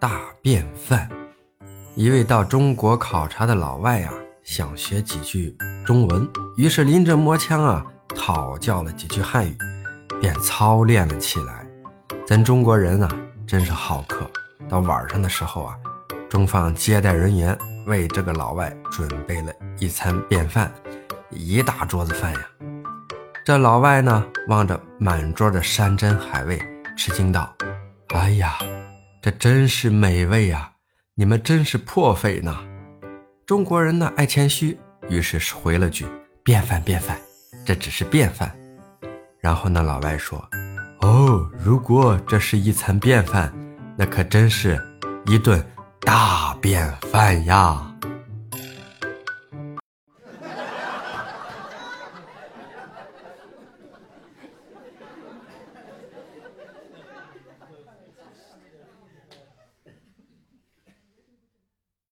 大便饭。一位到中国考察的老外啊，想学几句中文，于是临阵磨枪啊，讨教了几句汉语，便操练了起来。咱中国人啊，真是好客。到晚上的时候啊，中方接待人员为这个老外准备了一餐便饭，一大桌子饭呀。这老外呢，望着满桌的山珍海味，吃惊道：“哎呀，这真是美味呀！”你们真是破费呢！中国人呢爱谦虚，于是回了句：“便饭便饭，这只是便饭。”然后呢老外说：“哦，如果这是一餐便饭，那可真是一顿大便饭呀！”